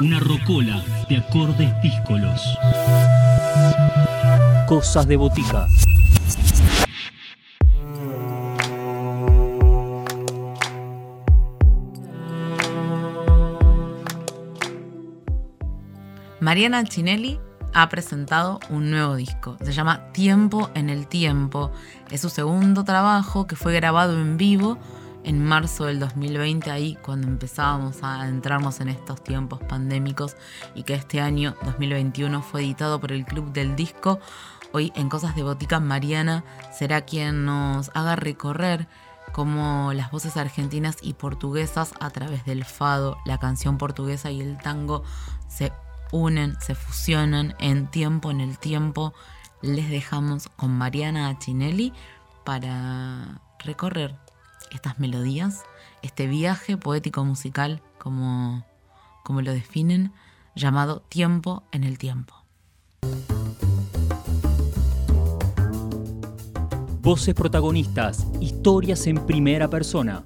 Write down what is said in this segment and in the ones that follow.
Una rocola de acordes díscolos. Cosas de botica. Mariana Chinelli ha presentado un nuevo disco. Se llama Tiempo en el Tiempo. Es su segundo trabajo que fue grabado en vivo en marzo del 2020, ahí cuando empezábamos a adentrarnos en estos tiempos pandémicos y que este año 2021 fue editado por el Club del Disco. Hoy en Cosas de Botica, Mariana será quien nos haga recorrer cómo las voces argentinas y portuguesas a través del fado, la canción portuguesa y el tango se unen, se fusionan en tiempo en el tiempo. Les dejamos con Mariana Achinelli para recorrer estas melodías, este viaje poético musical, como, como lo definen, llamado Tiempo en el Tiempo. Voces protagonistas, historias en primera persona.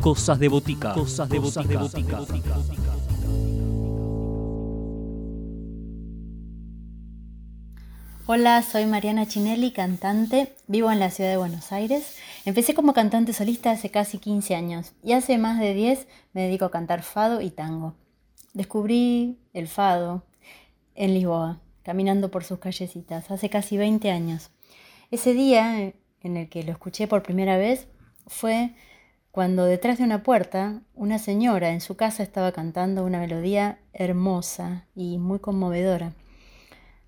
Cosas de botica. Cosas de botica. Hola, soy Mariana Chinelli, cantante. Vivo en la ciudad de Buenos Aires. Empecé como cantante solista hace casi 15 años y hace más de 10 me dedico a cantar fado y tango. Descubrí el fado en Lisboa, caminando por sus callecitas, hace casi 20 años. Ese día en el que lo escuché por primera vez fue cuando detrás de una puerta una señora en su casa estaba cantando una melodía hermosa y muy conmovedora.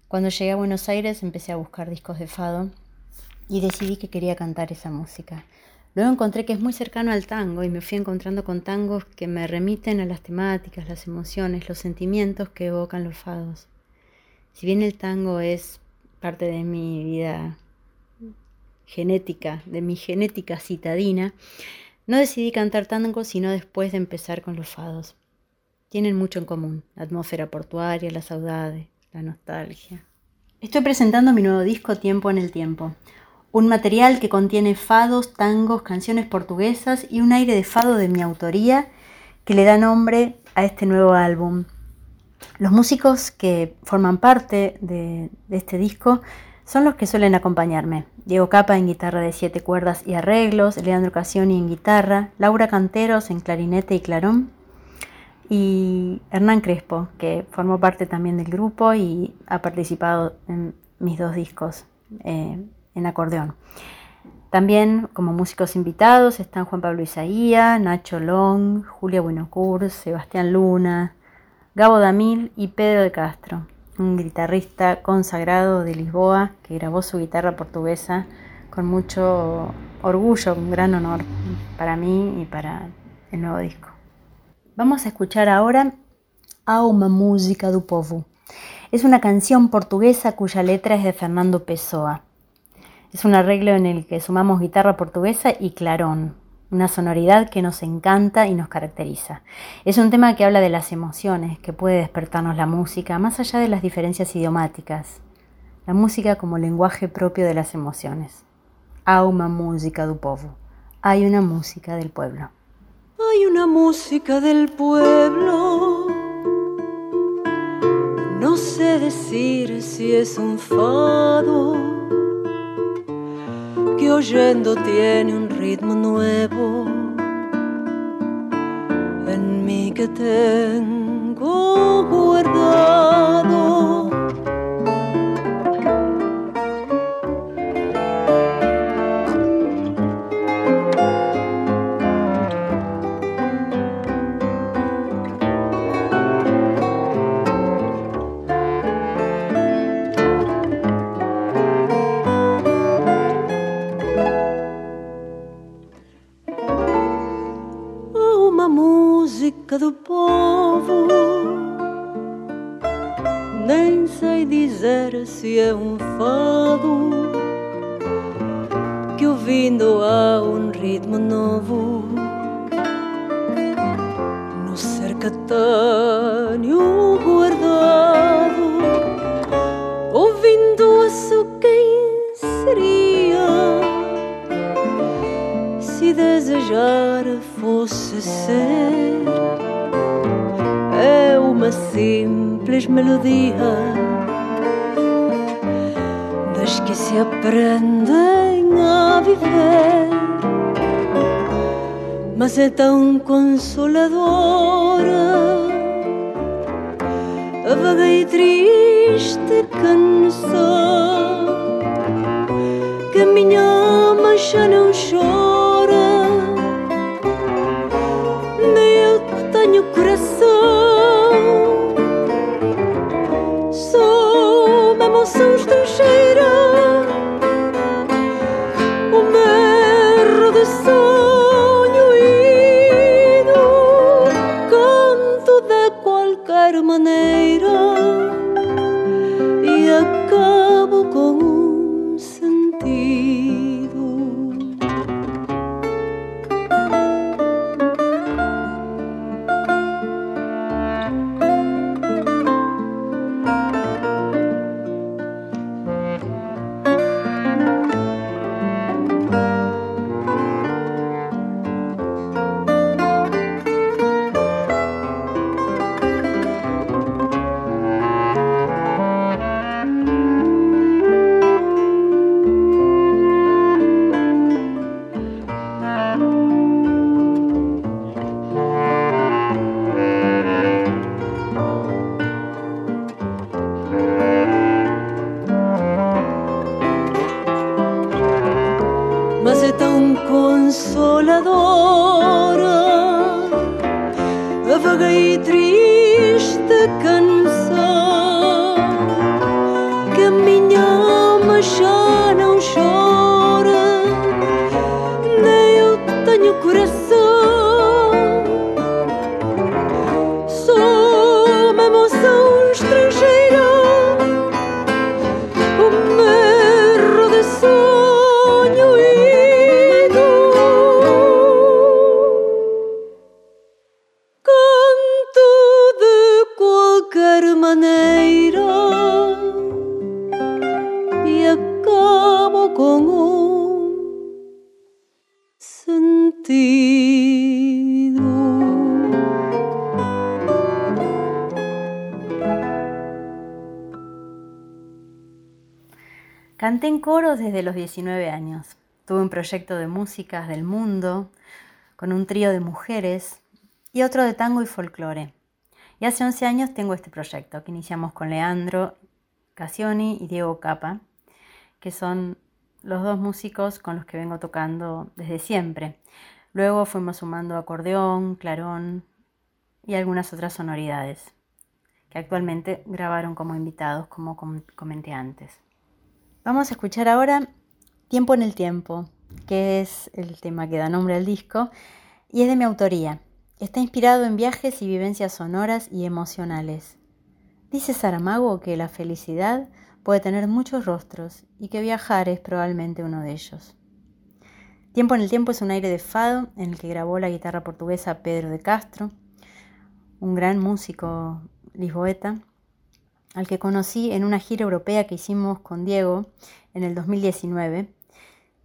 Cuando llegué a Buenos Aires empecé a buscar discos de fado y decidí que quería cantar esa música. Luego encontré que es muy cercano al tango y me fui encontrando con tangos que me remiten a las temáticas, las emociones, los sentimientos que evocan los fados. Si bien el tango es parte de mi vida genética, de mi genética citadina, no decidí cantar tango sino después de empezar con los fados. Tienen mucho en común, la atmósfera portuaria, la saudade, la nostalgia. Estoy presentando mi nuevo disco Tiempo en el Tiempo, un material que contiene fados, tangos, canciones portuguesas y un aire de fado de mi autoría que le da nombre a este nuevo álbum. Los músicos que forman parte de, de este disco son los que suelen acompañarme. Diego Capa en guitarra de siete cuerdas y arreglos, Leandro Cassioni en guitarra, Laura Canteros en clarinete y clarón, y Hernán Crespo, que formó parte también del grupo y ha participado en mis dos discos eh, en acordeón. También como músicos invitados están Juan Pablo Isaía, Nacho Long, Julia Buenocourt, Sebastián Luna, Gabo Damil y Pedro de Castro, un guitarrista consagrado de Lisboa que grabó su guitarra portuguesa con mucho orgullo, un gran honor para mí y para el nuevo disco. Vamos a escuchar ahora A uma música do povo. Es una canción portuguesa cuya letra es de Fernando Pessoa. Es un arreglo en el que sumamos guitarra portuguesa y clarón, una sonoridad que nos encanta y nos caracteriza. Es un tema que habla de las emociones, que puede despertarnos la música, más allá de las diferencias idiomáticas. La música como lenguaje propio de las emociones. A uma música do povo. Hay una música del pueblo. Hay una música del pueblo. No sé decir si es un fado que oyendo tiene un ritmo nuevo en mí que tengo guardado. Ser é uma simples melodia das que se aprendem a viver, mas é tão consoladora vaga e triste canção que minha alma já Canté en coros desde los 19 años. Tuve un proyecto de músicas del mundo con un trío de mujeres y otro de tango y folclore. Y hace 11 años tengo este proyecto que iniciamos con Leandro Cassioni y Diego Capa, que son los dos músicos con los que vengo tocando desde siempre. Luego fuimos sumando acordeón, clarón y algunas otras sonoridades, que actualmente grabaron como invitados, como com- comenté antes. Vamos a escuchar ahora Tiempo en el Tiempo, que es el tema que da nombre al disco, y es de mi autoría. Está inspirado en viajes y vivencias sonoras y emocionales. Dice Saramago que la felicidad puede tener muchos rostros y que viajar es probablemente uno de ellos. Tiempo en el Tiempo es un aire de fado en el que grabó la guitarra portuguesa Pedro de Castro, un gran músico lisboeta, al que conocí en una gira europea que hicimos con Diego en el 2019.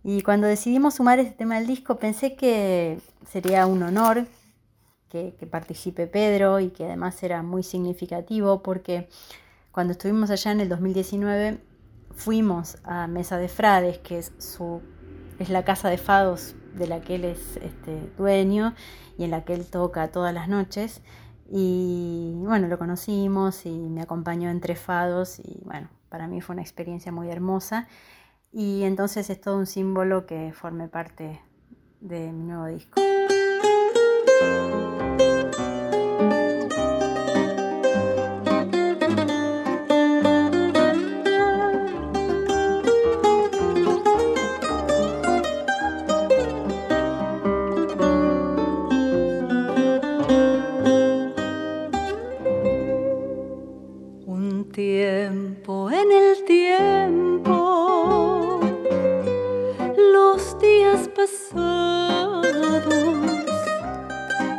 Y cuando decidimos sumar este tema al disco pensé que sería un honor que, que participe Pedro y que además era muy significativo porque cuando estuvimos allá en el 2019 fuimos a Mesa de Frades, que es, su, es la casa de fados de la que él es este, dueño y en la que él toca todas las noches. Y bueno, lo conocimos y me acompañó en tres fados y bueno, para mí fue una experiencia muy hermosa. Y entonces es todo un símbolo que forme parte de mi nuevo disco. Días pasados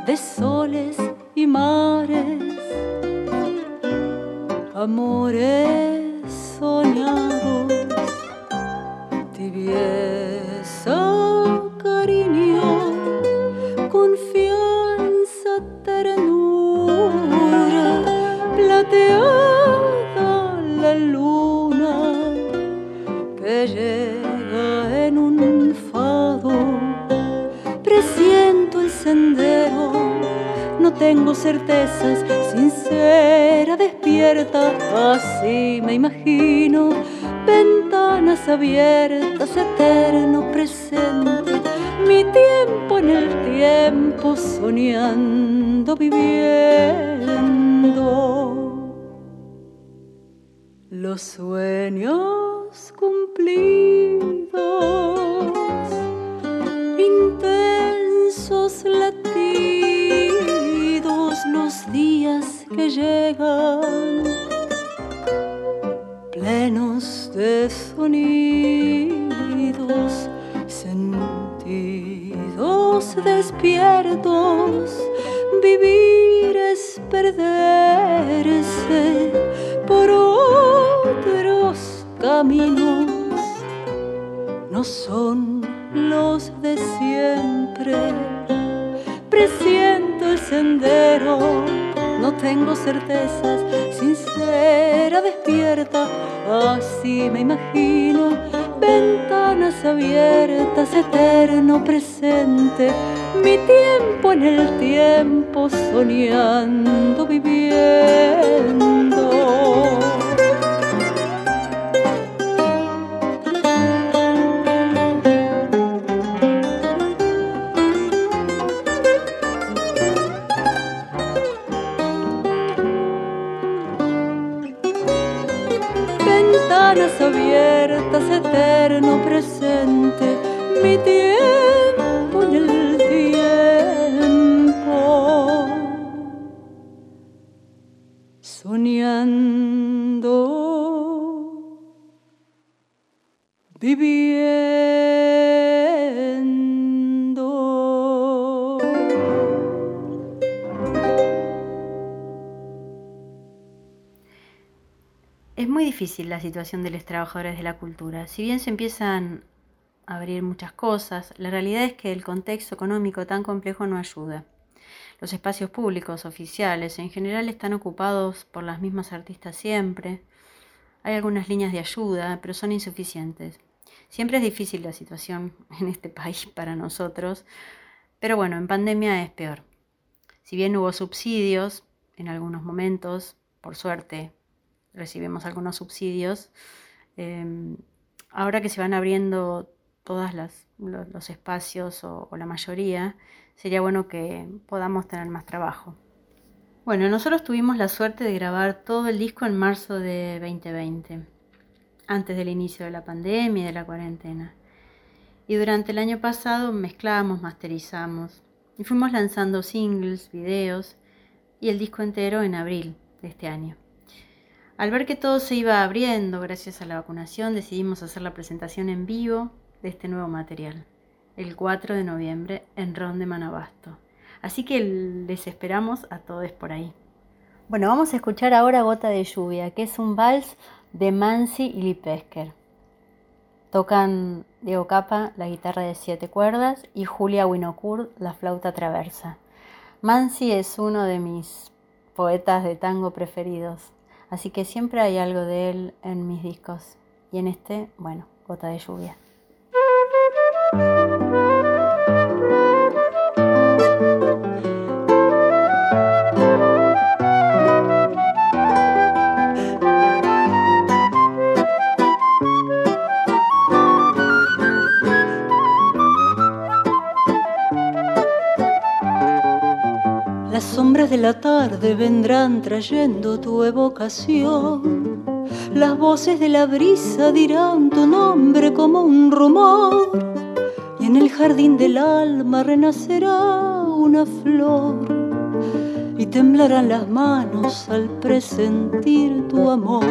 de soles y mares, amores soñados, tibieza, tengo certezas, sincera, despierta, así me imagino. Ventanas abiertas, eterno presente, mi tiempo en el tiempo, soñando, viviendo. Los sueños cumplidos que llegan, plenos de sonidos, sentidos despiertos, vivir es perderse por otros caminos, no son los de siempre. Presiento el sendero, no tengo certezas, sincera, despierta, así me imagino. Ventanas abiertas, eterno presente, mi tiempo en el tiempo, soñando, viviendo. Abiertas, eterno presente, mi tiempo difícil la situación de los trabajadores de la cultura. Si bien se empiezan a abrir muchas cosas, la realidad es que el contexto económico tan complejo no ayuda. Los espacios públicos oficiales en general están ocupados por las mismas artistas siempre. Hay algunas líneas de ayuda, pero son insuficientes. Siempre es difícil la situación en este país para nosotros, pero bueno, en pandemia es peor. Si bien hubo subsidios en algunos momentos, por suerte recibimos algunos subsidios. Em, ahora que se van abriendo todos los, espacios o, o, la mayoría, sería bueno que podamos tener más trabajo. Bueno, nosotros tuvimos la suerte de grabar todo el disco en marzo de 2020, antes del inicio de la pandemia y de la cuarentena. Y durante el año pasado mezclamos, masterizamos y fuimos lanzando singles, videos y el disco entero en abril de este año. Al ver que todo se iba abriendo gracias a la vacunación, decidimos hacer la presentación en vivo de este nuevo material, el 4 de noviembre en Ron de Manabasto. Así que les esperamos a todos por ahí. Bueno, vamos a escuchar ahora Gota de Lluvia, que es un vals de Mansi y Lipesker. Tocan Diego Capa la guitarra de siete cuerdas y Julia Winocourt la flauta traversa. Mansi es uno de mis poetas de tango preferidos. Así que siempre hay algo de él en mis discos. Y en este, bueno, gota de lluvia. La tarde vendrán trayendo tu evocación. Las voces de la brisa dirán tu nombre como un rumor. Y en el jardín del alma renacerá una flor. Y temblarán las manos al presentir tu amor.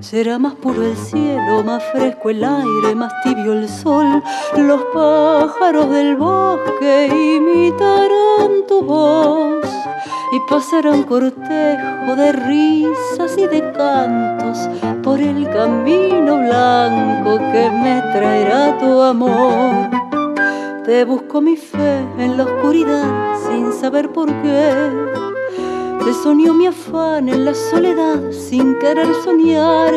Será más puro el cielo, más fresco el aire, más tibio el sol. Los pájaros del bosque imitarán tu voz y pasará un cortejo de risas y de cantos por el camino blanco que me traerá tu amor. Te busco mi fe en la oscuridad sin saber por qué. Te soñó mi afán en la soledad sin querer soñar.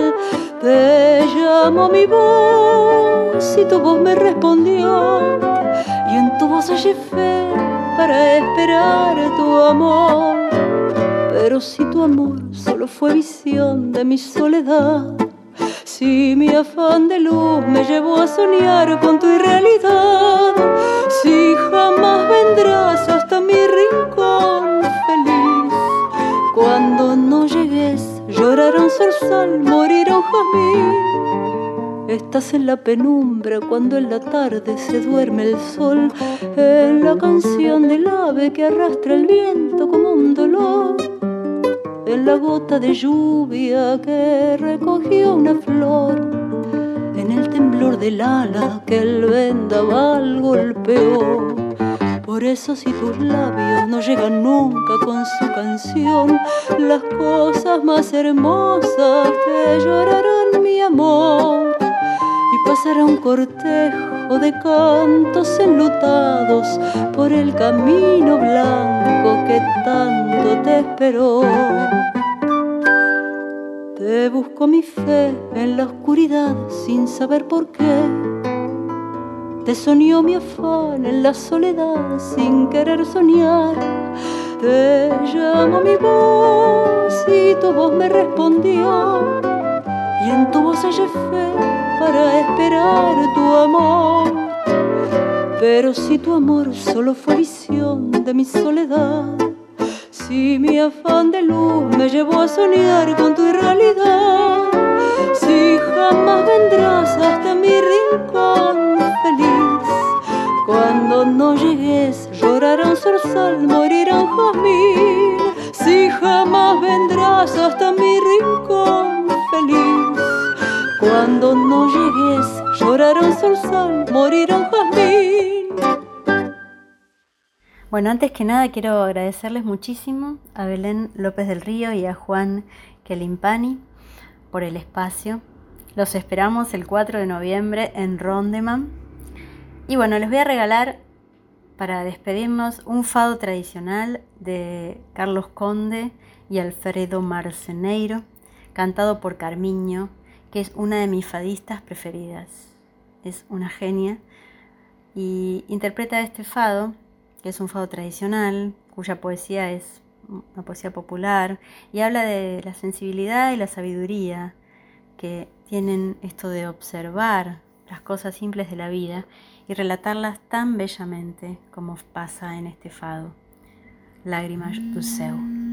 Te llamo mi voz y tu voz me respondió y en tu voz hallé fe para esperar tu amor. Pero si tu amor solo fue visión de mi soledad, si mi afán de luz me llevó a soñar con tu irrealidad, si jamás vendrás hasta mi rincón feliz, cuando no llegues lloraron zorzal, morirán jazmín Estás en la penumbra cuando en la tarde se duerme el sol, en la canción del ave que arrastra el viento como un dolor, en la gota de lluvia que recogió una flor, en el temblor del ala que el vendaval golpeó. Por eso si tus labios no llegan nunca con su canción, las cosas más hermosas te llorarán mi amor pasará un cortejo de cantos enlutados por el camino blanco que tanto te esperó. Te busco mi fe en la oscuridad sin saber por qué. Te soñó mi afán en la soledad sin querer soñar. Te llamo mi voz y tu voz me respondió. Y en tu voz hallé fe para esperar tu amor. Pero si tu amor solo fue visión de mi soledad, si mi afán de luz me llevó a soñar con tu irrealidad, si jamás vendrás hasta mi rincón feliz, cuando no llegues llorarán zorzal, morirán jazmín, si jamás vendrás hasta mi rincón feliz cuando no llegues, llorarán sol, morirán jazmín. Bueno, antes que nada quiero agradecerles muchísimo a Belén López del Río y a Juan Kelimpani por el espacio. Los esperamos el 4 de noviembre en Rondeman. Y bueno, les voy a regalar para despedirnos un fado tradicional de Carlos Conde y Alfredo Marceneiro, cantado por Carmiño, que es una de mis fadistas preferidas. Es una genia y interpreta este fado, que es un fado tradicional, cuya poesía es una poesía popular y habla de la sensibilidad y la sabiduría que tienen esto de observar las cosas simples de la vida y relatarlas tan bellamente como pasa en este fado. Lágrimas du seu.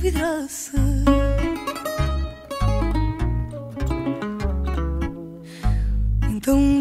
Vidraça. Então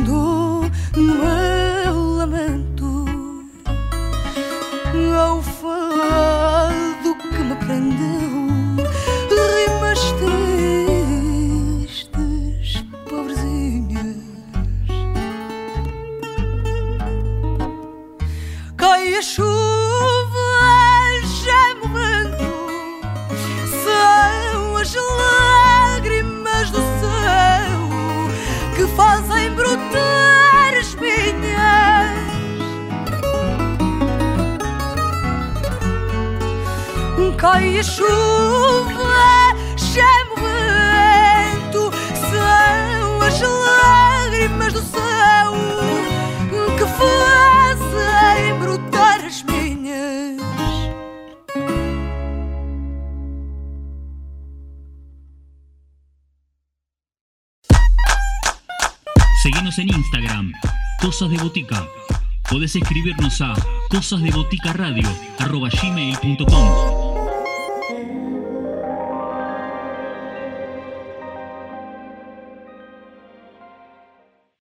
Cai a chuva, chama o vento, são as lágrimas do céu que fazem brotar as minhas. Seguinos en Instagram, Cosas de Botica. Podés escribirnos a cosasdeboticaradio.gmail.com